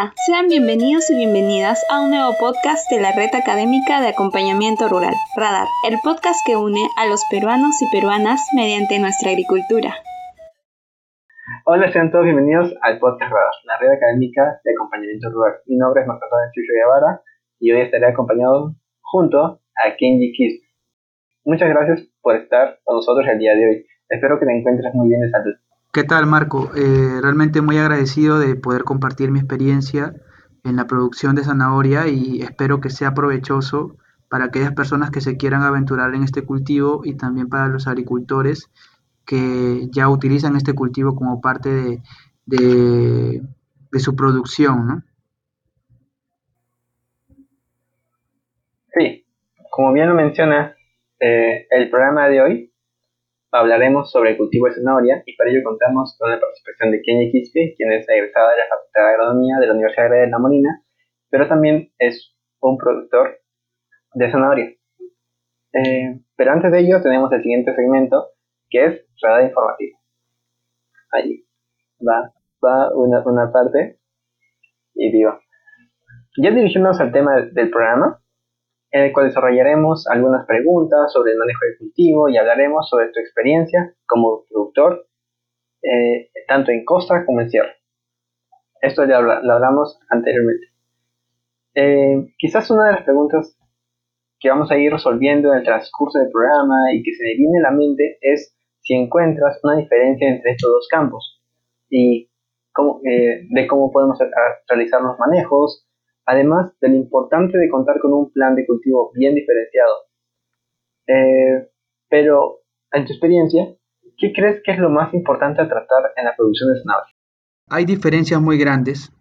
Hola, sean bienvenidos y bienvenidas a un nuevo podcast de la Red Académica de Acompañamiento Rural, Radar, el podcast que une a los peruanos y peruanas mediante nuestra agricultura. Hola, sean todos bienvenidos al podcast Radar, la Red Académica de Acompañamiento Rural. Mi nombre es Antonio Chucho Guevara y hoy estaré acompañado junto a Kenji Kiss. Muchas gracias por estar con nosotros el día de hoy. Espero que te encuentres muy bien de salud. ¿Qué tal, Marco? Eh, realmente muy agradecido de poder compartir mi experiencia en la producción de zanahoria y espero que sea provechoso para aquellas personas que se quieran aventurar en este cultivo y también para los agricultores que ya utilizan este cultivo como parte de, su producción, ¿no? Sí, como bien lo menciona, eh, el programa de hoy hablaremos sobre el cultivo de zanahoria y para ello contamos con la participación de Kenny Quispe, quien es egresada de la Facultad de Agronomía de la Universidad de La Molina, pero también es un productor de zanahoria. Eh, pero antes de ello tenemos el siguiente segmento que es radar informativa. Ahí va, va una, una parte y digo, ya dirigimos al tema del programa, en el cual desarrollaremos algunas preguntas sobre el manejo del cultivo y hablaremos sobre tu experiencia como productor, eh, tanto en costa como en sierra. Esto ya lo, hablamos anteriormente. Eh, quizás una de las preguntas que vamos a ir resolviendo en el transcurso del programa y que se me viene a la mente es si encuentras una diferencia entre estos dos campos y eh, de cómo podemos realizar los manejos, además de lo importante de contar con un plan de cultivo bien diferenciado. Eh, pero, en tu experiencia, ¿qué crees que es lo más importante a tratar en la producción de zanahoria? Hay diferencias muy grandes.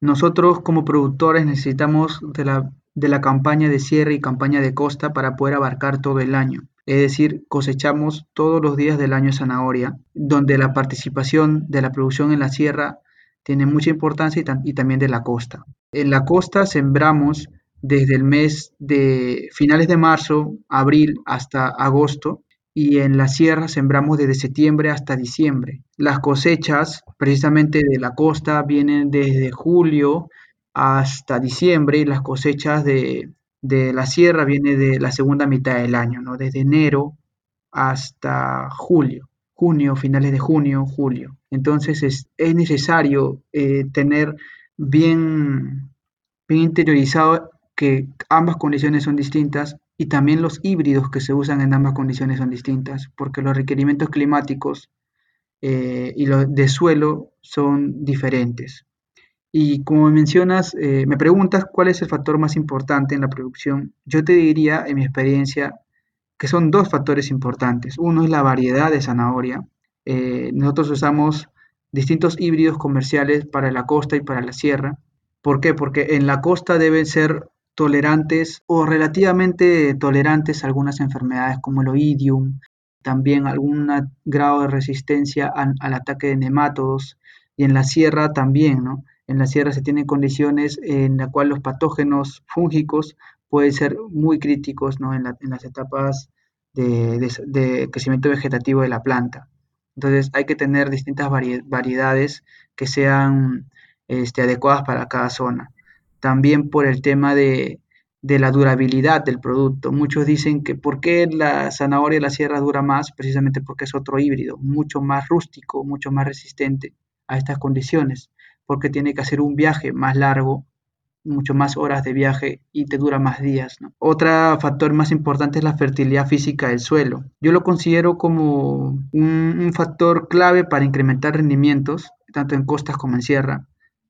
Nosotros como productores necesitamos de la, de la campaña de cierre y campaña de costa para poder abarcar todo el año. Es decir, cosechamos todos los días del año zanahoria, donde la participación de la producción en la sierra tiene mucha importancia y, también de la costa. En la costa sembramos desde el mes de finales de marzo, abril hasta agosto y en la sierra sembramos desde septiembre hasta diciembre. Las cosechas precisamente de la costa vienen desde julio hasta diciembre y las cosechas de, la sierra vienen de la segunda mitad del año, ¿no? desde enero hasta julio junio, finales de junio, julio. Entonces es, necesario eh, tener bien, interiorizado que ambas condiciones son distintas y también los híbridos que se usan en ambas condiciones son distintas, porque los requerimientos climáticos eh, y los de suelo son diferentes. Y como mencionas, eh, me preguntas cuál es el factor más importante en la producción, yo te diría, en mi experiencia, que son dos factores importantes. Uno es la variedad de zanahoria. Eh, nosotros usamos distintos híbridos comerciales para la costa y para la sierra. ¿Por qué? Porque en la costa deben ser tolerantes o relativamente tolerantes a algunas enfermedades como el oidium, también algún grado de resistencia al, ataque de nematodos y en la sierra también, ¿no? En la sierra se tienen condiciones en las cuales los patógenos fúngicos pueden ser muy críticos ¿no? en, las etapas de, crecimiento vegetativo de la planta. Entonces hay que tener distintas variedades que sean este, adecuadas para cada zona. También por el tema de, la durabilidad del producto. Muchos dicen que por qué la zanahoria de la sierra dura más, precisamente porque es otro híbrido, mucho más rústico, mucho más resistente a estas condiciones, porque tiene que hacer un viaje más largo mucho más horas de viaje y te dura más días. Otro factor más importante es la fertilidad física del suelo. Yo lo considero como un, factor clave para incrementar rendimientos, tanto en costas como en sierra.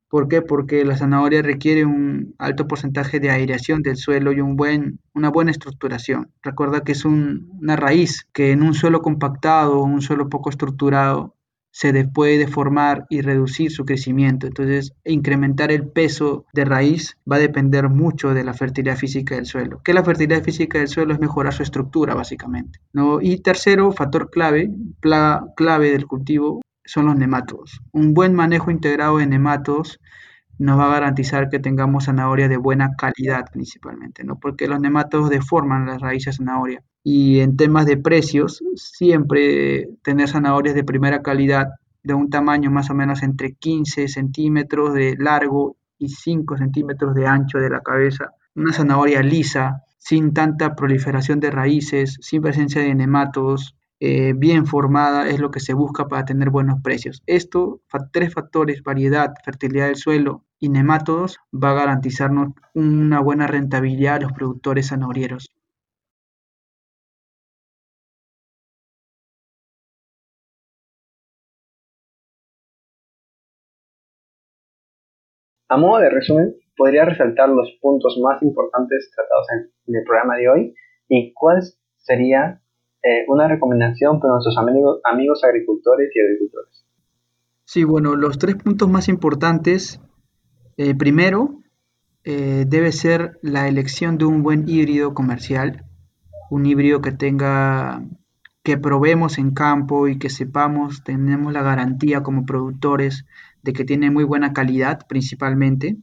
¿Por qué? Porque la zanahoria requiere un alto porcentaje de aireación del suelo y una buena estructuración. Recuerda que es una raíz que en un suelo compactado un suelo poco estructurado se puede deformar y reducir su crecimiento. Entonces, incrementar el peso de raíz va a depender mucho de la fertilidad física del suelo. Que la fertilidad física del suelo es mejorar su estructura, básicamente. ¿no? Y tercero, factor clave, clave del cultivo, son los nematodos. Un buen manejo integrado de nematodos nos va a garantizar que tengamos zanahoria de buena calidad principalmente, ¿no? Porque los nematodos deforman las raíces de zanahoria. Y en temas de precios, siempre tener zanahorias de primera calidad, de un tamaño más o menos entre 15 centímetros de largo y 5 centímetros de ancho de la cabeza, una zanahoria lisa, sin tanta proliferación de raíces, sin presencia de nematodos, eh, bien formada es lo que se busca para tener buenos precios. Esto, tres factores, variedad, fertilidad del suelo y nemátodos, va a garantizarnos una buena rentabilidad a los productores zanahorieros. A modo de resumen, podría resaltar los puntos más importantes tratados en, el programa de hoy y cuál sería eh, una recomendación para nuestros amigos, agricultores y agricultores. Sí, bueno, los tres puntos más importantes. Eh, primero, eh, debe ser la elección de un buen híbrido comercial, un híbrido que tenga, que probemos en campo y que sepamos, tenemos la garantía como productores de que tiene muy buena calidad principalmente.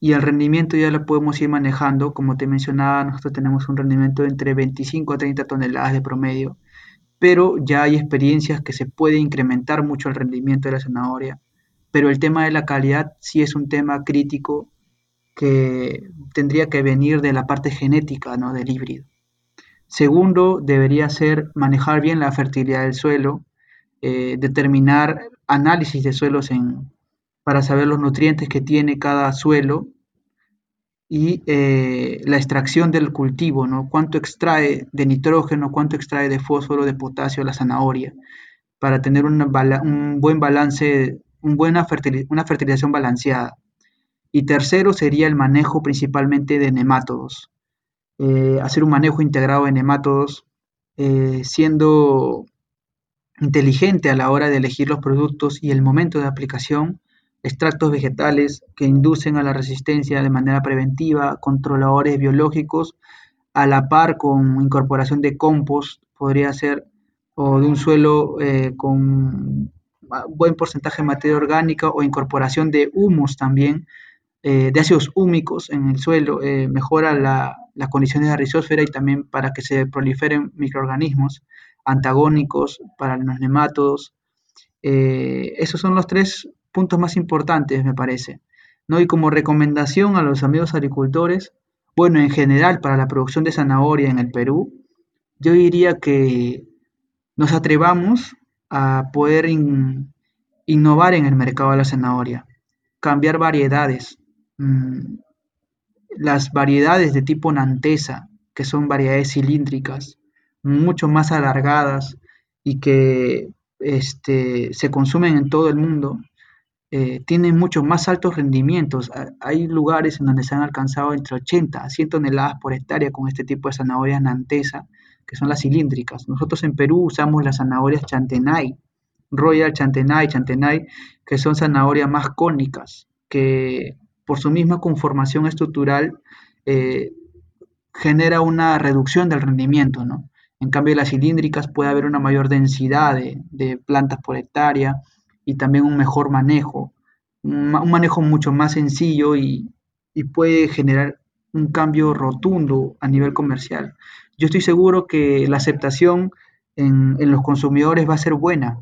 Y el rendimiento ya lo podemos ir manejando, como te mencionaba, nosotros tenemos un rendimiento de entre 25 a 30 toneladas de promedio, pero ya hay experiencias que se puede incrementar mucho el rendimiento de la zanahoria. Pero el tema de la calidad sí es un tema crítico que tendría que venir de la parte genética ¿no? del híbrido. Segundo, debería ser manejar bien la fertilidad del suelo, eh, determinar análisis de suelos en, para saber los nutrientes que tiene cada suelo y eh, la extracción del cultivo, ¿no? Cuánto extrae de nitrógeno, cuánto extrae de fósforo, de potasio la zanahoria, para tener un buen balance, un buena una fertilización balanceada. Y tercero sería el manejo principalmente de nemátodos. Eh, hacer un manejo integrado de nemátodos, eh, siendo inteligente a la hora de elegir los productos y el momento de aplicación, extractos vegetales que inducen a la resistencia de manera preventiva, controladores biológicos, a la par con incorporación de compost, podría ser, o de un suelo eh, con buen porcentaje de materia orgánica o incorporación de humus también, eh, de ácidos húmicos en el suelo, eh, mejora las condiciones de la rizosfera y también para que se proliferen microorganismos antagónicos para los nematodos. esos son los tres puntos más importantes, me parece. ¿no? Y como recomendación a los amigos agricultores, bueno, en general para la producción de zanahoria en el Perú, yo diría que nos atrevamos a poder innovar en el mercado de la zanahoria, cambiar variedades. Mm, las variedades de tipo nantesa, que son variedades cilíndricas, mucho más alargadas y que este, se consumen en todo el mundo, eh, tienen mucho más altos rendimientos. Hay lugares en donde se han alcanzado entre 80 a 100 toneladas por hectárea con este tipo de zanahorias nantesa, que son las cilíndricas. Nosotros en Perú usamos las zanahorias chantenay, Royal Chantenay, Chantenay, que son zanahorias más cónicas, que por su misma conformación estructural eh, genera una reducción del rendimiento, ¿no? En cambio, las cilíndricas puede haber una mayor densidad de plantas por hectárea, y también un mejor manejo, un, manejo mucho más sencillo y, puede generar un cambio rotundo a nivel comercial. Yo estoy seguro que la aceptación en, los consumidores va a ser buena,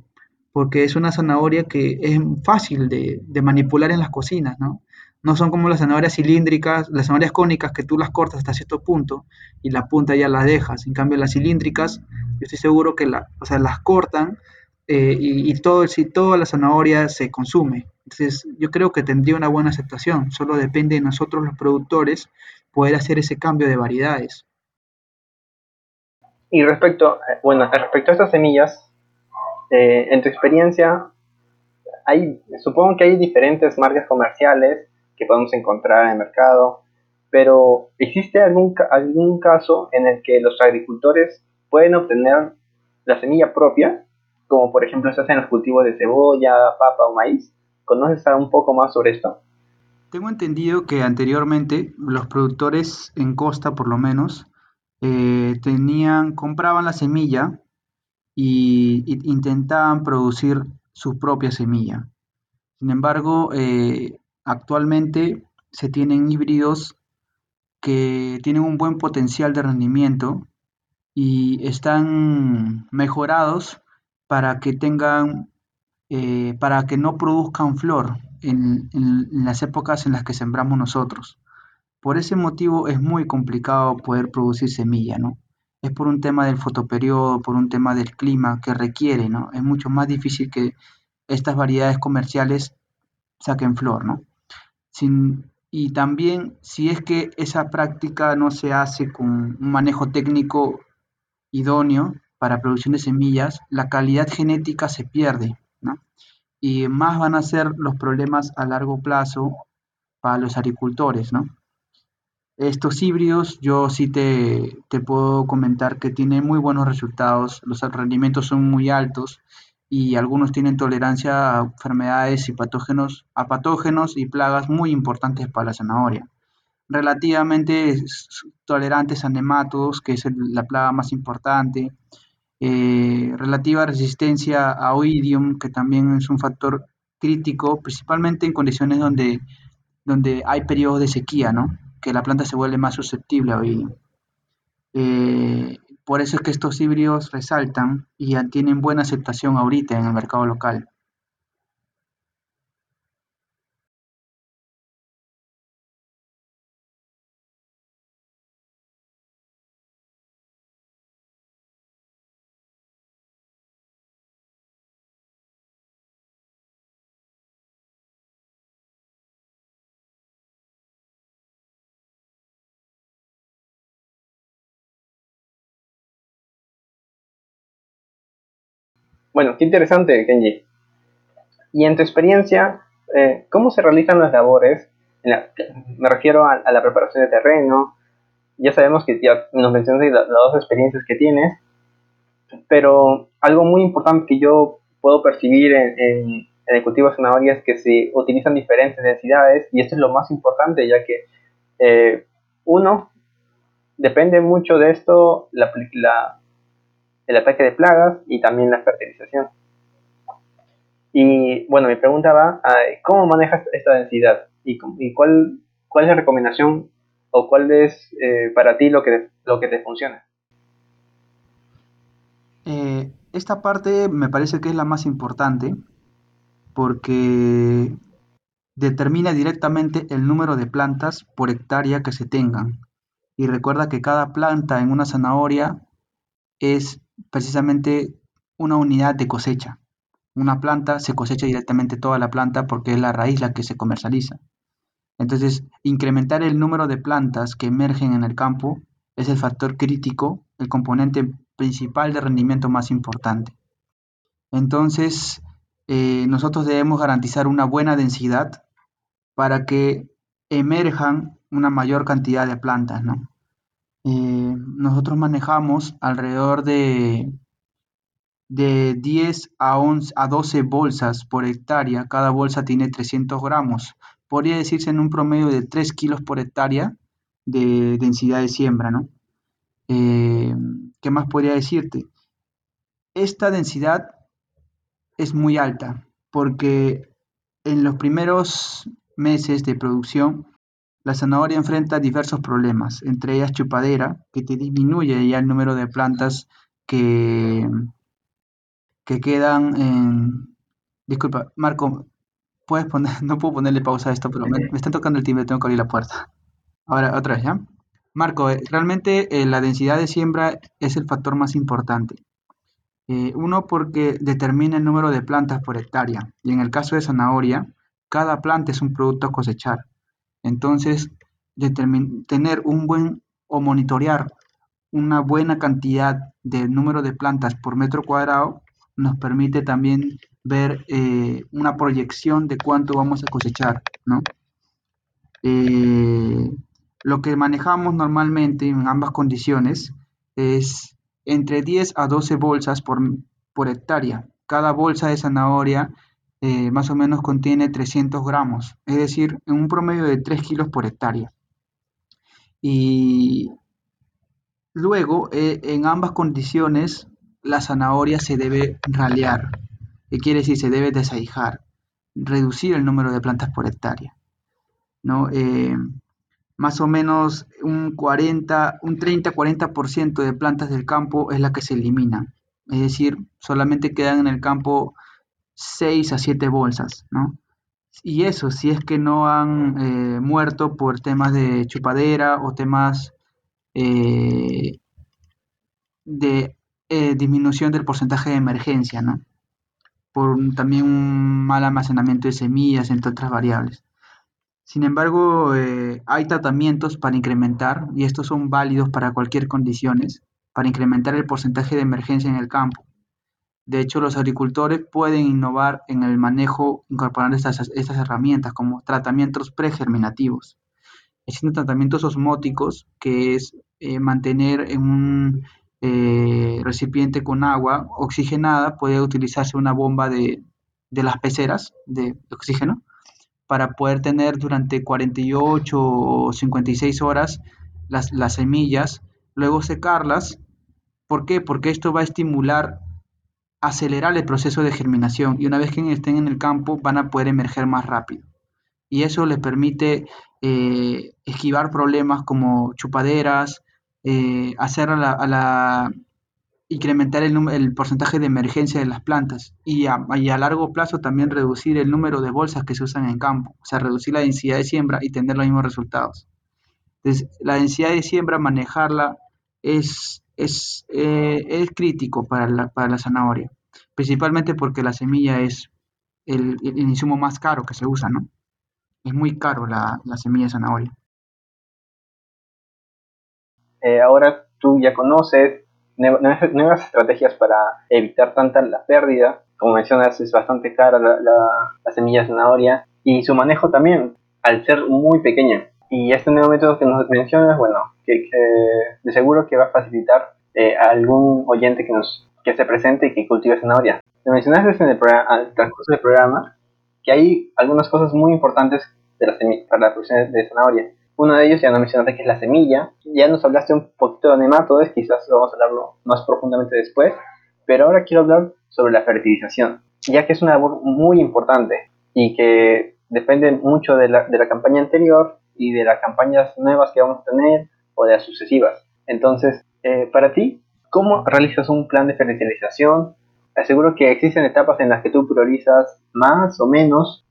porque es una zanahoria que es fácil de, manipular en las cocinas, ¿no? No son como las zanahorias cilíndricas, las zanahorias cónicas que tú las cortas hasta cierto punto y la punta ya la dejas. En cambio, las cilíndricas, yo estoy seguro que la, o sea, las cortan eh, y, todo, si toda la zanahoria se consume. Entonces, yo creo que tendría una buena aceptación. Solo depende de nosotros los productores poder hacer ese cambio de variedades. Y respecto, eh, bueno, respecto a estas semillas, eh, en tu experiencia, hay, supongo que hay diferentes marcas comerciales que podemos encontrar en el mercado, pero ¿existe algún, algún caso en el que los agricultores pueden obtener la semilla propia como por ejemplo se hacen los cultivos de cebolla, papa o maíz. ¿Conoces un poco más sobre esto? Tengo entendido que anteriormente los productores en costa, por lo menos, eh, tenían, compraban la semilla y, intentaban producir su propia semilla. Sin embargo, eh, actualmente se tienen híbridos que tienen un buen potencial de rendimiento y están mejorados para que tengan, eh, para que no produzcan flor, en, las épocas en las que sembramos nosotros. Por ese motivo es muy complicado poder producir semilla, ¿no? Es por un tema del fotoperiodo, por un tema del clima que requiere, ¿no? Es mucho más difícil que estas variedades comerciales saquen flor, ¿no? Y también si es que esa práctica no se hace con un manejo técnico idóneo para producción de semillas, la calidad genética se pierde. Y más van a ser los problemas a largo plazo para los agricultores. Estos híbridos yo sí te, te puedo comentar que tienen muy buenos resultados, los rendimientos son muy altos y algunos tienen tolerancia a enfermedades y patógenos, a patógenos y plagas muy importantes para la zanahoria. Relativamente tolerantes a nematodos, que es la plaga más importante. Eh, relativa resistencia a oidium, que también es un factor crítico, principalmente en condiciones donde, donde hay periodos de sequía, ¿no? que la planta se vuelve más susceptible a oidium. Eh, por eso es que estos híbridos resaltan y tienen buena aceptación ahorita en el mercado local. Bueno, qué interesante, Kenji. Y en tu experiencia, eh, ¿cómo se realizan las labores? me refiero a, la preparación de terreno. Ya sabemos que ya nos mencionaste las, dos experiencias que tienes, pero algo muy importante que yo puedo percibir en, el cultivo de zanahoria es que se utilizan diferentes densidades y esto es lo más importante ya que eh, uno depende mucho de esto la, la, el ataque de plagas y también la fertilización. Y bueno, mi pregunta va cómo manejas esta densidad y, cuál, cuál es la recomendación o cuál es eh, para ti lo que, lo que te funciona. Eh, esta parte me parece que es la más importante porque determina directamente el número de plantas por hectárea que se tengan. Y recuerda que cada planta en una zanahoria es precisamente una unidad de cosecha. Una planta se cosecha directamente toda la planta porque es la raíz la que se comercializa. Entonces, incrementar el número de plantas que emergen en el campo es el factor crítico, el componente principal de rendimiento más importante. Entonces, eh, nosotros debemos garantizar una buena densidad para que emerjan una mayor cantidad de plantas, ¿no? Eh, nosotros manejamos alrededor de, de 10 a, 11, a 12 bolsas por hectárea. Cada bolsa tiene 300 gramos. Podría decirse en un promedio de 3 kilos por hectárea de densidad de siembra, ¿no? Eh, ¿Qué más podría decirte? Esta densidad es muy alta porque en los primeros meses de producción la zanahoria enfrenta diversos problemas, entre ellas chupadera, que te disminuye ya el número de plantas que, que quedan en... Disculpa, Marco, puedes poner, no puedo ponerle pausa a esto, pero me, están tocando el timbre, tengo que abrir la puerta. Ahora, otra vez, ¿ya? Marco, eh, realmente eh, la densidad de siembra es el factor más importante. Eh, uno porque determina el número de plantas por hectárea y en el caso de zanahoria, cada planta es un producto a cosechar. Entonces, tener un buen o monitorear una buena cantidad de número de plantas por metro cuadrado nos permite también ver eh, una proyección de cuánto vamos a cosechar, ¿no? Eh, lo que manejamos normalmente en ambas condiciones es entre 10 a 12 bolsas por, por hectárea. Cada bolsa de zanahoria eh, más o menos contiene 300 gramos, es decir, en un promedio de 3 kilos por hectárea. Y luego, eh, en ambas condiciones, la zanahoria se debe ralear, que quiere decir se debe desaijar, reducir el número de plantas por hectárea. ¿no? Eh, más o menos un 40, un 30-40% de plantas del campo es la que se elimina. Es decir, solamente quedan en el campo 6 a 7 bolsas, ¿no? Y eso, si es que no han eh, muerto por temas de chupadera o temas eh, de eh, disminución del porcentaje de emergencia, ¿no? Por también un mal almacenamiento de semillas, entre otras variables. Sin embargo, hay tratamientos para incrementar, y estos son válidos para cualquier condiciones, para incrementar el porcentaje de emergencia en el campo. De hecho, los agricultores pueden innovar en el manejo incorporando estas, herramientas como tratamientos pregerminativos. Existen tratamientos osmóticos, que es eh, mantener en un eh, recipiente con agua oxigenada, puede utilizarse una bomba de, las peceras de, oxígeno para poder tener durante 48 o 56 horas las, las semillas, luego secarlas. ¿Por qué? Porque esto va a estimular acelerar el proceso de germinación y una vez que estén en el campo van a poder emerger más rápido. Y eso les permite eh, esquivar problemas como chupaderas, eh, hacer a la, incrementar el, porcentaje de emergencia de las plantas y a, y a, largo plazo también reducir el número de bolsas que se usan en campo, o sea, reducir la densidad de siembra y tener los mismos resultados. Entonces, la densidad de siembra, manejarla es es, eh, es crítico para la, para la zanahoria, principalmente porque la semilla es el, insumo más caro que se usa, ¿no? Es muy caro la, la semilla de zanahoria. Eh, ahora tú ya conoces nuevas, estrategias para evitar tanta la pérdida. Como mencionas, es bastante cara la, la, la semilla de zanahoria y su manejo también, al ser muy pequeña. Y este nuevo método que nos mencionas, bueno, que, de seguro que va a facilitar eh, a algún oyente que nos que se presente y que cultive zanahoria. Te mencionaste en el transcurso del programa que hay algunas cosas muy importantes de la para la producción de zanahoria. Uno de ellos ya no mencionaste que es la semilla. Ya nos hablaste un poquito de nematodes, quizás vamos a hablarlo más profundamente después. Pero ahora quiero hablar sobre la fertilización, ya que es una labor muy importante y que depende mucho de la, de la campaña anterior y de las campañas nuevas que vamos a tener o de las sucesivas. Entonces, eh, para ti, ¿cómo realizas un plan de fertilización? Aseguro que existen etapas en las que tú priorizas más o menos.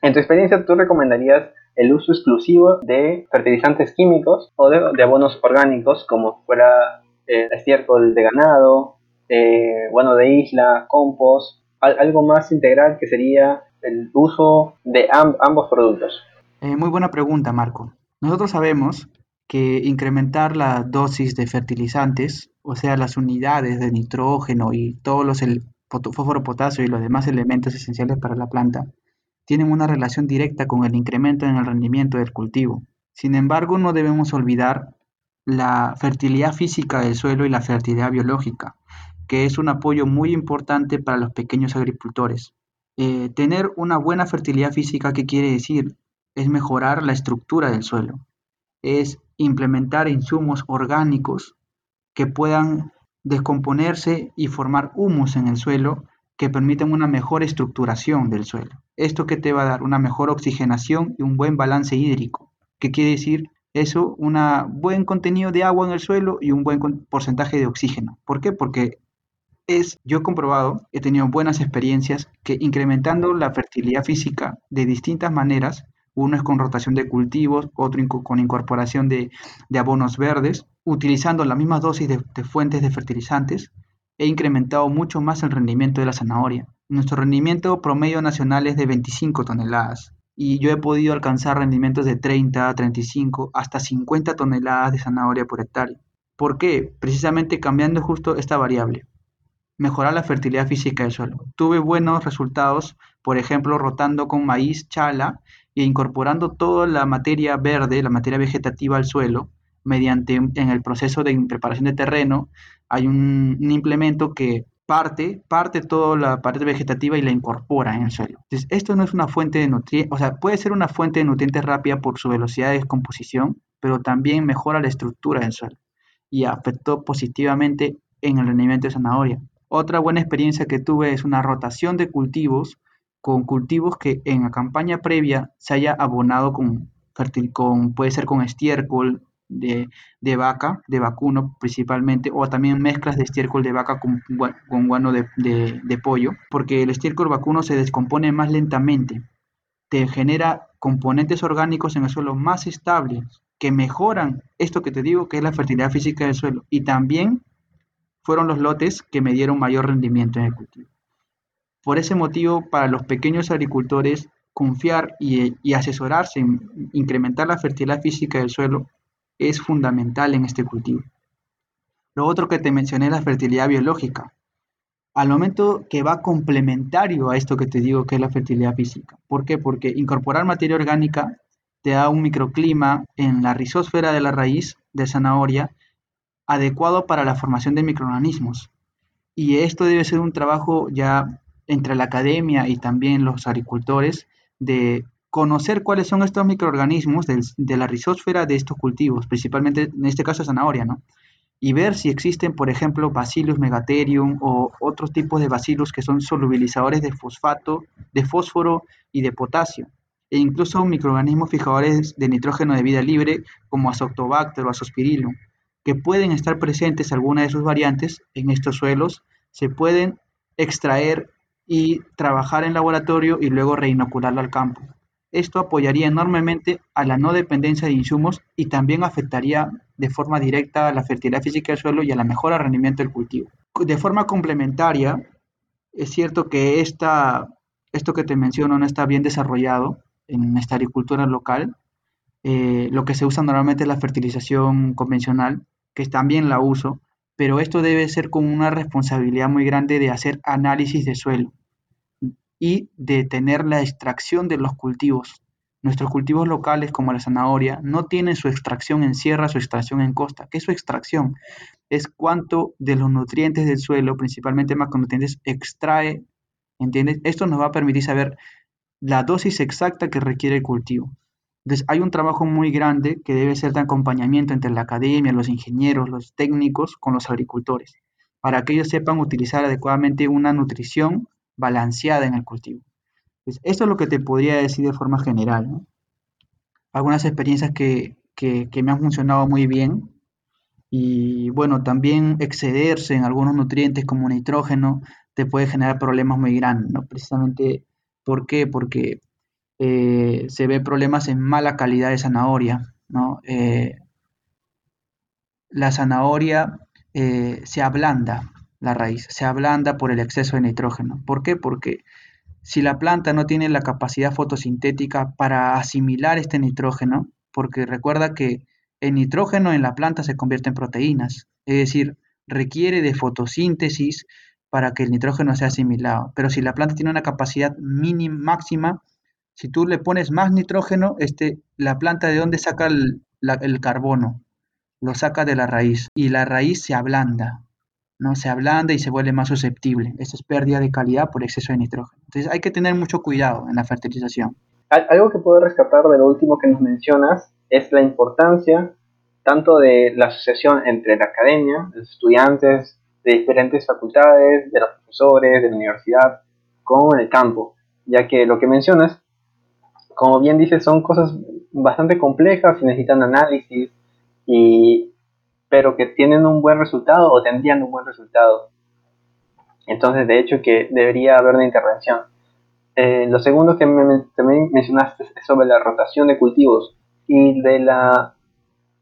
En tu experiencia, ¿tú recomendarías el uso exclusivo de fertilizantes químicos o de, abonos orgánicos, como fuera eh, estiércol de ganado, eh, bueno de isla, compost, algo más integral que sería el uso de ambos productos? Eh, muy buena pregunta, Marco. Nosotros sabemos que incrementar la dosis de fertilizantes, o sea, las unidades de nitrógeno y todos los fósforo, potasio y los demás elementos esenciales para la planta, tienen una relación directa con el incremento en el rendimiento del cultivo. Sin embargo, no debemos olvidar la fertilidad física del suelo y la fertilidad biológica, que es un apoyo muy importante para los pequeños agricultores. Eh, tener una buena fertilidad física, ¿qué quiere decir? Es mejorar la estructura del suelo, es implementar insumos orgánicos que puedan descomponerse y formar humus en el suelo que permitan una mejor estructuración del suelo. Esto que te va a dar una mejor oxigenación y un buen balance hídrico. ¿Qué quiere decir? Eso, un buen contenido de agua en el suelo y un buen porcentaje de oxígeno. ¿Por qué? Porque es, yo he comprobado, he tenido buenas experiencias que incrementando la fertilidad física de distintas maneras uno es con rotación de cultivos, otro con incorporación de, abonos verdes, utilizando la misma dosis de, fuentes de fertilizantes, he incrementado mucho más el rendimiento de la zanahoria. Nuestro rendimiento promedio nacional es de 25 toneladas y yo he podido alcanzar rendimientos de 30, 35, hasta 50 toneladas de zanahoria por hectárea. ¿Por qué? Precisamente cambiando justo esta variable. Mejorar la fertilidad física del suelo. Tuve buenos resultados, por ejemplo, rotando con maíz chala e incorporando toda la materia verde, la materia vegetativa al suelo, mediante en el proceso de preparación de terreno, hay un, implemento que parte, parte toda la parte vegetativa y la incorpora en el suelo. Entonces, esto no es una fuente de nutrientes, o sea, puede ser una fuente de nutrientes rápida por su velocidad de descomposición, pero también mejora la estructura del suelo y afectó positivamente en el rendimiento de zanahoria. Otra buena experiencia que tuve es una rotación de cultivos con cultivos que en la campaña previa se haya abonado con, con puede ser con estiércol de, vaca, de vacuno principalmente, o también mezclas de estiércol de vaca con, con guano de, pollo, porque el estiércol vacuno se descompone más lentamente. te genera componentes orgánicos en el suelo más estables, que mejoran esto que te digo, que es la fertilidad física del suelo. Y también fueron los lotes que me dieron mayor rendimiento en el cultivo. Por ese motivo, para los pequeños agricultores, confiar y, y asesorarse en incrementar la fertilidad física del suelo es fundamental en este cultivo. Lo otro que te mencioné es la fertilidad biológica. Al momento que va complementario a esto que te digo que es la fertilidad física. ¿Por qué? Porque incorporar materia orgánica te da un microclima en la rizósfera de la raíz de zanahoria adecuado para la formación de microorganismos. Y esto debe ser un trabajo ya entre la academia y también los agricultores de conocer cuáles son estos microorganismos de la rizósfera de estos cultivos, principalmente en este caso zanahoria, ¿no? Y ver si existen, por ejemplo, Bacillus megatherium o otros tipos de bacillus que son solubilizadores de fosfato, de fósforo y de potasio e incluso microorganismos fijadores de nitrógeno de vida libre como Azotobacter o Azospirillum, que pueden estar presentes alguna de sus variantes en estos suelos, se pueden extraer y trabajar en laboratorio y luego reinocularlo al campo. Esto apoyaría enormemente a la no dependencia de insumos y también afectaría de forma directa a la fertilidad física del suelo y a la mejora del rendimiento del cultivo. De forma complementaria, es cierto que esta, esto que te menciono no está bien desarrollado, en esta agricultura local, eh, lo que se usa normalmente es la fertilización convencional, que también la uso, pero esto debe ser con una responsabilidad muy grande de hacer análisis de suelo y de tener la extracción de los cultivos. Nuestros cultivos locales, como la zanahoria, no tienen su extracción en sierra, su extracción en costa. ¿Qué es su extracción? Es cuánto de los nutrientes del suelo, principalmente macronutrientes, extrae. ¿Entiendes? Esto nos va a permitir saber la dosis exacta que requiere el cultivo. Entonces, hay un trabajo muy grande que debe ser de acompañamiento entre la academia, los ingenieros, los técnicos con los agricultores, para que ellos sepan utilizar adecuadamente una nutrición balanceada en el cultivo. Entonces, esto es lo que te podría decir de forma general. Algunas experiencias que, que me han funcionado muy bien y bueno, también excederse en algunos nutrientes como nitrógeno te puede generar problemas muy grandes, ¿no? Precisamente ¿Por qué? Porque eh, se ve problemas en mala calidad de zanahoria, ¿no? Eh, la zanahoria eh, se ablanda, la raíz, se ablanda por el exceso de nitrógeno. ¿Por qué? Porque si la planta no tiene la capacidad fotosintética para asimilar este nitrógeno, porque recuerda que el nitrógeno en la planta se convierte en proteínas, es decir, requiere de fotosíntesis para que el nitrógeno sea asimilado. Pero si la planta tiene una capacidad mínima, máxima, si tú le pones más nitrógeno, este, la planta de dónde saca el, carbono, lo saca de la raíz y la raíz se ablanda, ¿no? Se ablanda y se vuelve más susceptible. Esto es pérdida de calidad por exceso de nitrógeno. Entonces hay que tener mucho cuidado en la fertilización. Algo que puedo rescatar de lo último que nos mencionas es la importancia tanto de la asociación entre la academia, los estudiantes, de diferentes facultades, de los profesores, de la universidad, con el campo, ya que lo que mencionas, como bien dices, son cosas bastante complejas y necesitan análisis, y, pero que tienen un buen resultado o tendrían un buen resultado. Entonces, de hecho, que debería haber una intervención. Eh, lo segundo que me, también mencionaste es sobre la rotación de cultivos y de la,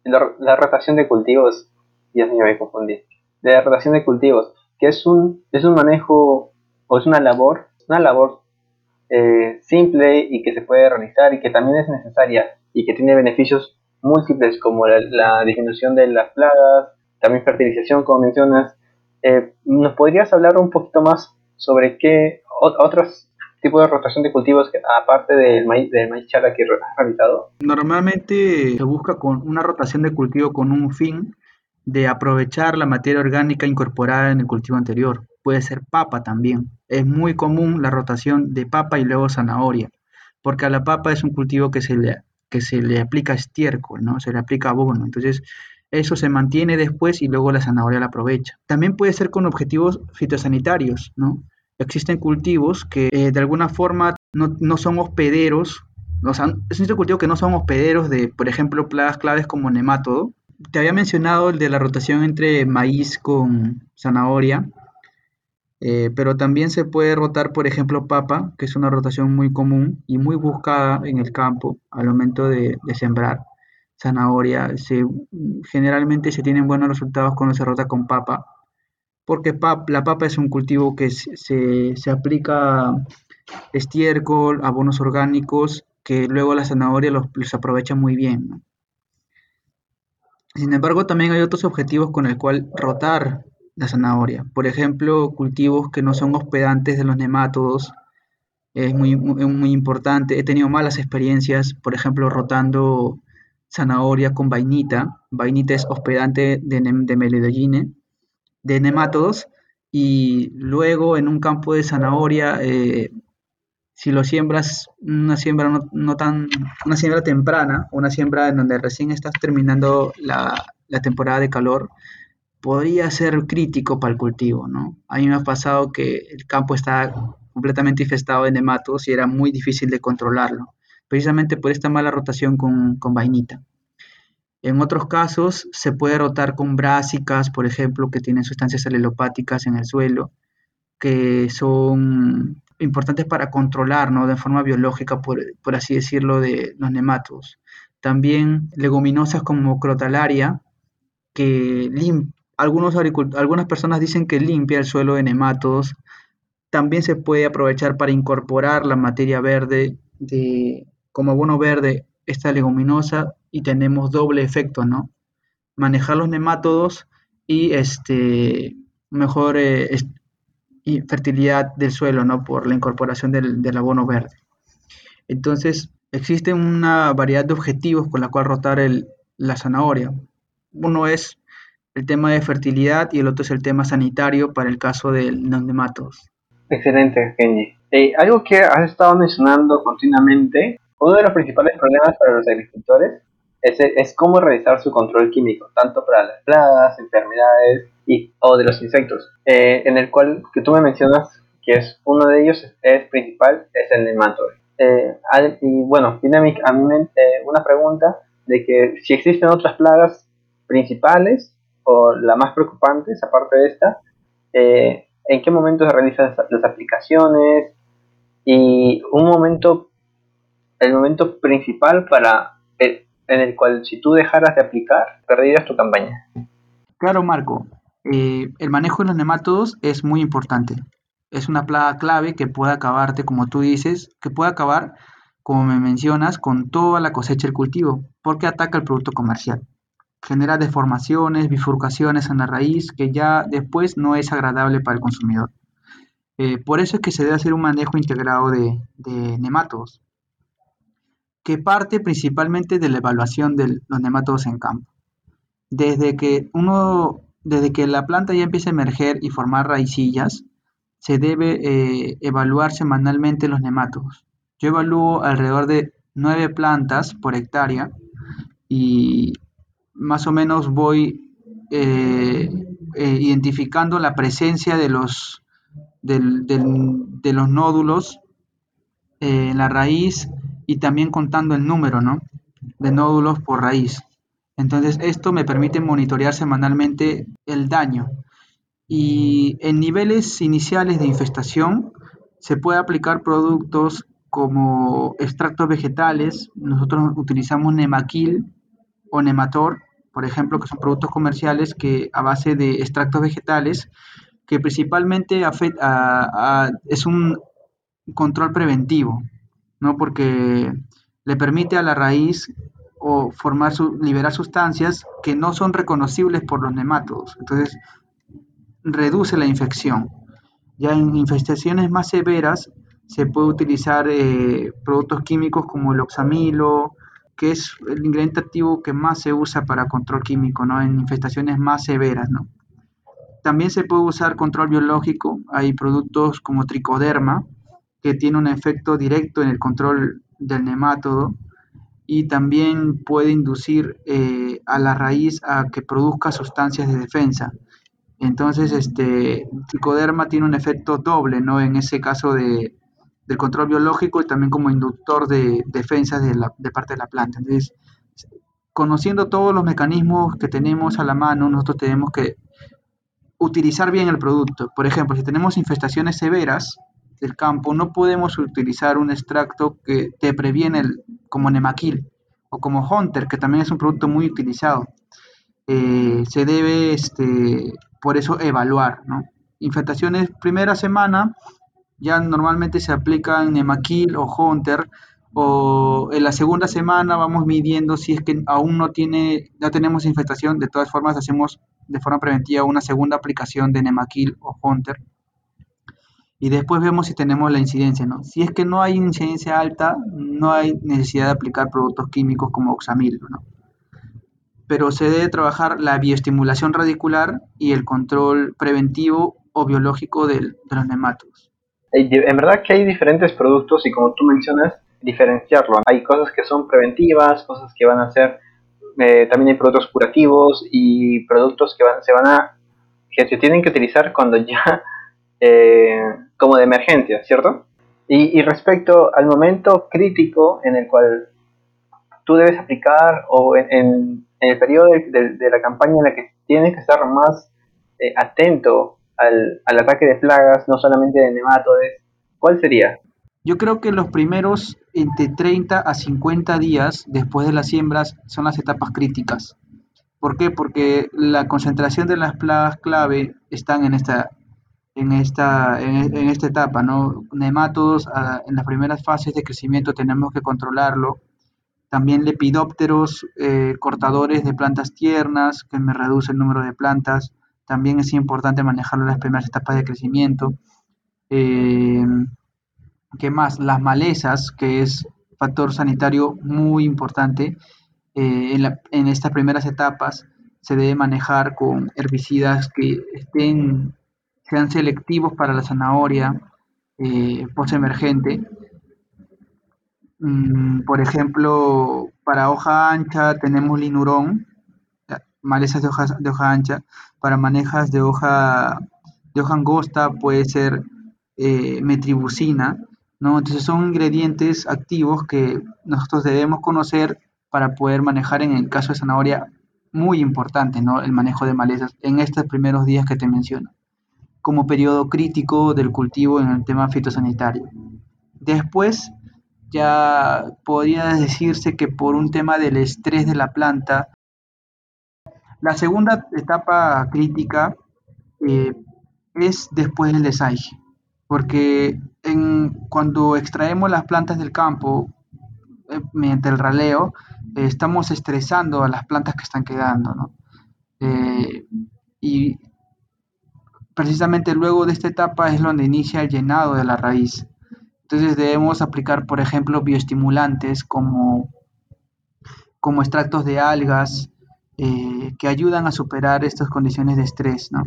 la, la rotación de cultivos. Dios mío, me confundí de la rotación de cultivos, que es un, es un manejo o es una labor, una labor eh, simple y que se puede realizar y que también es necesaria y que tiene beneficios múltiples como la, disminución de las plagas, también fertilización como mencionas. Eh, ¿Nos podrías hablar un poquito más sobre qué otros tipos de rotación de cultivos aparte del maíz, del maíz chara que has realizado? Normalmente se busca con una rotación de cultivo con un fin de aprovechar la materia orgánica incorporada en el cultivo anterior. Puede ser papa también. Es muy común la rotación de papa y luego zanahoria, porque a la papa es un cultivo que se le, que se le aplica estiércol, ¿no? Se le aplica abono. Entonces, eso se mantiene después y luego la zanahoria la aprovecha. También puede ser con objetivos fitosanitarios, ¿no? Existen cultivos que eh, de alguna forma no, son hospederos, o es un cultivo que no son hospederos de, por ejemplo, plagas claves como nemátodo, te había mencionado el de la rotación entre maíz con zanahoria. Eh, pero también se puede rotar, por ejemplo, papa, que es una rotación muy común y muy buscada en el campo al momento de, sembrar. Zanahoria, generalmente se tienen buenos resultados cuando se rota con papa, porque la papa es un cultivo que se, aplica estiércol, abonos orgánicos, que luego la zanahoria los, aprovecha muy bien. Sin embargo, también hay otros objetivos con el cual rotar la zanahoria. Por ejemplo, cultivos que no son hospedantes de los nemátodos. Es muy, importante. He tenido malas experiencias, por ejemplo, rotando zanahoria con vainita. Vainita es hospedante de, de de nemátodos. Y luego en un campo de zanahoria, eh, si lo siembras, una siembra no, tan, una siembra temprana, una siembra en donde recién estás terminando la, la temporada de calor, podría ser crítico para el cultivo, ¿no? A mí me ha pasado que el campo está completamente infestado de nematos y era muy difícil de controlarlo, precisamente por esta mala rotación con, vainita. En otros casos se puede rotar con brásicas, por ejemplo, que tienen sustancias alelopáticas en el suelo, que son importantes para controlar ¿no? de forma biológica, por, por así decirlo, de los nematodos. También leguminosas como crotalaria, que algunos algunas personas dicen que limpia el suelo de nemátodos. También se puede aprovechar para incorporar la materia verde de, como abono verde esta leguminosa y tenemos doble efecto, ¿no? Manejar los nemátodos y este mejor eh, y fertilidad del suelo, ¿no? Por la incorporación del, abono verde. Entonces, existe una variedad de objetivos con la cual rotar el, la zanahoria. Uno es el tema de fertilidad y el otro es el tema sanitario para el caso de los. Excelente, Kenji. Eh, algo que has estado mencionando continuamente, uno de los principales problemas para los agricultores es, es cómo realizar su control químico, tanto para las plagas, enfermedades y, o de los insectos, eh, en el cual que tú me mencionas que es uno de ellos es principal, es el nematode. Eh, y bueno, tiene a mí, a mí una pregunta de que si existen otras plagas principales o la más preocupante, aparte de esta, eh, en qué momento se realizan las aplicaciones y un momento, el momento principal para en el cual si tú dejaras de aplicar, perderías tu campaña. Claro, Marco. Eh, el manejo de los nematodos es muy importante. Es una plaga clave que puede acabarte, como tú dices, que puede acabar, como me mencionas, con toda la cosecha del cultivo, porque ataca el producto comercial genera deformaciones, bifurcaciones en la raíz que ya después no es agradable para el consumidor. Eh, por eso es que se debe hacer un manejo integrado de, de nematodos, que parte principalmente de la evaluación de los nematodos en campo. Desde que, uno, desde que la planta ya empieza a emerger y formar raicillas, se debe eh, evaluar semanalmente los nematodos. Yo evalúo alrededor de nueve plantas por hectárea y más o menos voy eh, eh, identificando la presencia de los, de los nódulos en la raíz y también contando el número de nódulos por raíz. Entonces esto me permite monitorear semanalmente el daño. Y en niveles iniciales de infestación se puede aplicar productos como extractos vegetales. Nosotros utilizamos Nemaquil o Nemator por ejemplo, que son productos comerciales que a base de extractos vegetales, que principalmente es un control preventivo, ¿no? Porque le permite a la raíz o formar su, liberar sustancias que no son reconocibles por los nematodos. Entonces, reduce la infección. Ya en infestaciones más severas se puede utilizar eh, productos químicos como el oxamilo, que es el ingrediente activo que más se usa para control químico, ¿no? En infestaciones más severas, ¿no? También se puede usar control biológico. Hay productos como tricoderma, que tiene un efecto directo en el control del nemátodo y también puede inducir eh, a la raíz a que produzca sustancias de defensa. Entonces, este tricoderma tiene un efecto doble, ¿no? En ese caso de, del control biológico y también como inductor de defensa de, la, de parte de la planta. Entonces, conociendo todos los mecanismos que tenemos a la mano, nosotros tenemos que utilizar bien el producto. Por ejemplo, si tenemos infestaciones severas del campo, no podemos utilizar un extracto que te previene el, como Nemaquil o como Hunter, que también es un producto muy utilizado. Eh, se debe, este, por eso, evaluar, ¿no? Infestaciones primera semana, ya normalmente se aplican Nemaquil o Hunter, o en la segunda semana vamos midiendo si es que aún no tiene, ya tenemos infestación, de todas formas hacemos de forma preventiva una segunda aplicación de Nemaquil o Hunter y después vemos si tenemos la incidencia, ¿no? Si es que no hay incidencia alta, no hay necesidad de aplicar productos químicos como oxamil, ¿no? Pero se debe trabajar la bioestimulación radicular y el control preventivo o biológico de los nematodos. En verdad que hay diferentes productos y como tú mencionas, diferenciarlo. Hay cosas que son preventivas, cosas que van a ser, eh, también hay productos curativos y productos que van, se van a, que se tienen que utilizar cuando ya, eh, como de emergencia, ¿cierto? Y, respecto al momento crítico en el cual tú debes aplicar o en, el periodo de, la campaña en la que tienes que estar más eh, atento al, al, ataque de plagas, no solamente de nematodes, ¿cuál sería? Yo creo que los primeros entre 30 a 50 días después de las siembras son las etapas críticas. ¿Por qué? Porque la concentración de las plagas clave están en esta, en esta, en, esta etapa, ¿no? Nematodos en las primeras fases de crecimiento tenemos que controlarlo. También lepidópteros, eh, cortadores de plantas tiernas, que me reduce el número de plantas. También es importante manejarlo en las primeras etapas de crecimiento. Eh, ¿Qué más? Las malezas, que es factor sanitario muy importante eh, en, estas primeras etapas, se debe manejar con herbicidas que estén, sean selectivos para la zanahoria eh, post-emergente. Mm, por ejemplo, para hoja ancha tenemos linurón, malezas de hoja, de hoja ancha. Para manejas de hoja, de hoja angosta puede ser eh, metribusina ¿no? Entonces son ingredientes activos que nosotros debemos conocer para poder manejar en el caso de zanahoria muy importante, ¿no? El manejo de malezas en estos primeros días que te menciono, como periodo crítico del cultivo en el tema fitosanitario. Después, ya podría decirse que por un tema del estrés de la planta, la segunda etapa crítica eh, es después del desaige porque cuando extraemos las plantas del campo eh, mediante el raleo, eh, estamos estresando a las plantas que están quedando, ¿no? Eh, precisamente luego de esta etapa es donde inicia el llenado de la raíz. Entonces debemos aplicar, por ejemplo, bioestimulantes como, como extractos de algas que ayudan a superar estas condiciones de estrés, ¿no?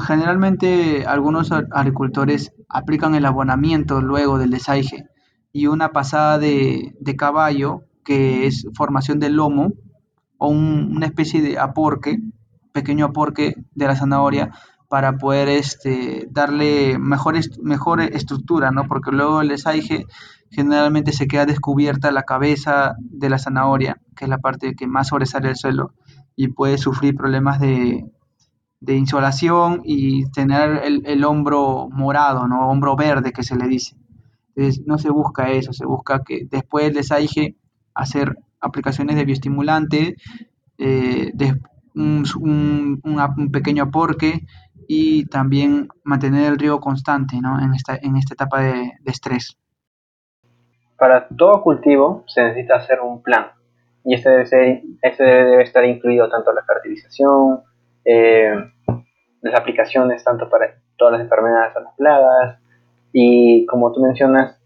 generalmente algunos agricultores aplican el abonamiento luego del desaige y una pasada de, caballo, que es formación del lomo, o una especie de aporque, pequeño aporque de la zanahoria, para poder este, darle mejor, mejor estructura, ¿no? Porque luego el desaige generalmente se queda descubierta la cabeza de la zanahoria, que es la parte que más sobresale del suelo, y puede sufrir problemas de, de insolación y tener el, hombro morado, ¿no? Hombro verde que se le dice. Entonces, no se busca eso, se busca que después del desaige hacer aplicaciones de bioestimulante, eh, de un, pequeño aporque y también mantener el riego constante ¿no? en, esta, en esta etapa de, estrés. Para todo cultivo se necesita hacer un plan y este debe, ser, este debe estar incluido tanto la fertilización, eh, las aplicaciones tanto para todas las enfermedades a las plagas y como tú mencionas,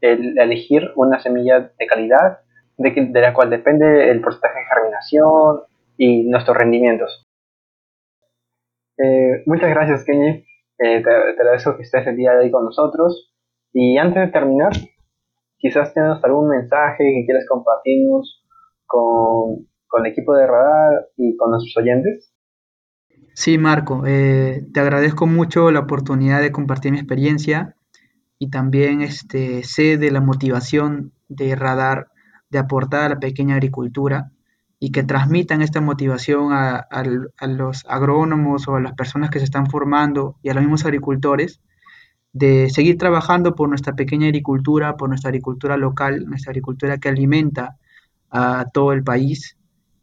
el elegir una semilla de calidad de la cual depende el porcentaje de germinación y nuestros rendimientos. Eh, muchas gracias, Kenny. Eh, te, agradezco que estés el día de hoy con nosotros. Y antes de terminar, quizás tengas algún mensaje que quieras compartirnos con, con el equipo de Radar y con nuestros oyentes. Sí, Marco, eh, te agradezco mucho la oportunidad de compartir mi experiencia y también este, sé de la motivación de Radar de aportar a la pequeña agricultura y que transmitan esta motivación a, los agrónomos o a las personas que se están formando y a los mismos agricultores de seguir trabajando por nuestra pequeña agricultura, por nuestra agricultura local, nuestra agricultura que alimenta a todo el país,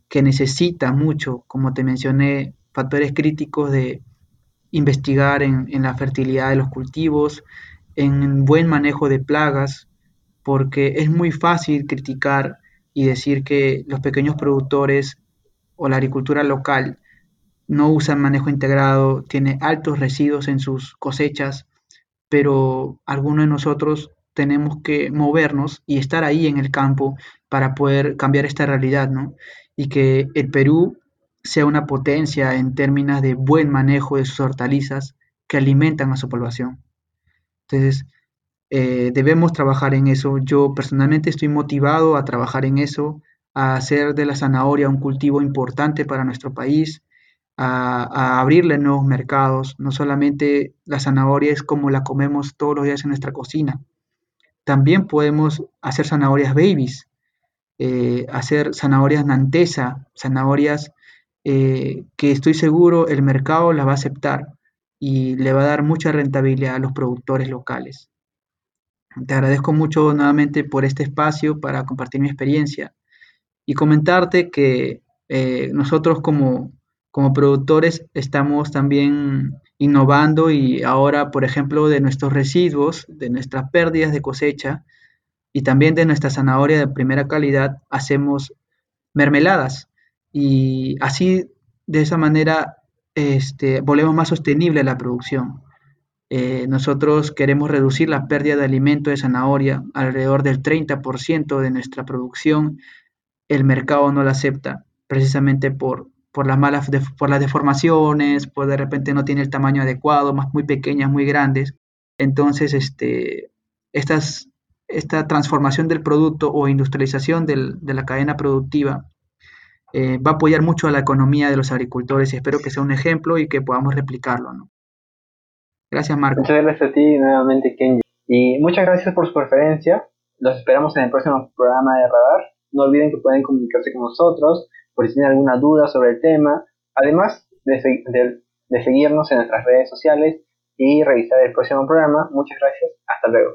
que necesita mucho, como te mencioné, factores críticos de investigar en, la fertilidad de los cultivos, en buen manejo de plagas, porque es muy fácil criticar y decir que los pequeños productores o la agricultura local no usan manejo integrado, tiene altos residuos en sus cosechas, pero algunos de nosotros tenemos que movernos y estar ahí en el campo para poder cambiar esta realidad, ¿no? Y que el Perú sea una potencia en términos de buen manejo de sus hortalizas que alimentan a su población. Entonces, eh, debemos trabajar en eso. Yo personalmente estoy motivado a trabajar en eso, a hacer de la zanahoria un cultivo importante para nuestro país, a, abrirle nuevos mercados. No solamente la zanahoria es como la comemos todos los días en nuestra cocina. También podemos hacer zanahorias babies, eh, hacer zanahorias nantesa, zanahorias eh, que estoy seguro el mercado las va a aceptar y le va a dar mucha rentabilidad a los productores locales. Te agradezco mucho nuevamente por este espacio para compartir mi experiencia y comentarte que eh, nosotros como, como productores estamos también innovando y ahora, por ejemplo, de nuestros residuos, de nuestras pérdidas de cosecha y también de nuestra zanahoria de primera calidad, hacemos mermeladas y así de esa manera este, volvemos más sostenible la producción. Eh, nosotros queremos reducir la pérdida de alimento de zanahoria alrededor del 30% de nuestra producción. El mercado no la acepta precisamente por, por las malas por las deformaciones, por de repente no tiene el tamaño adecuado, más muy pequeñas, muy grandes. Entonces, este, esta transformación del producto o industrialización de la cadena productiva eh, va a apoyar mucho a la economía de los agricultores y espero que sea un ejemplo y que podamos replicarlo. ¿no? Gracias, Marco. Muchas gracias a ti nuevamente, Kenji. Y muchas gracias por su preferencia. Los esperamos en el próximo programa de Radar. No olviden que pueden comunicarse con nosotros por si tienen alguna duda sobre el tema. Además de, seguirnos en nuestras redes sociales y revisar el próximo programa. Muchas gracias. Hasta luego.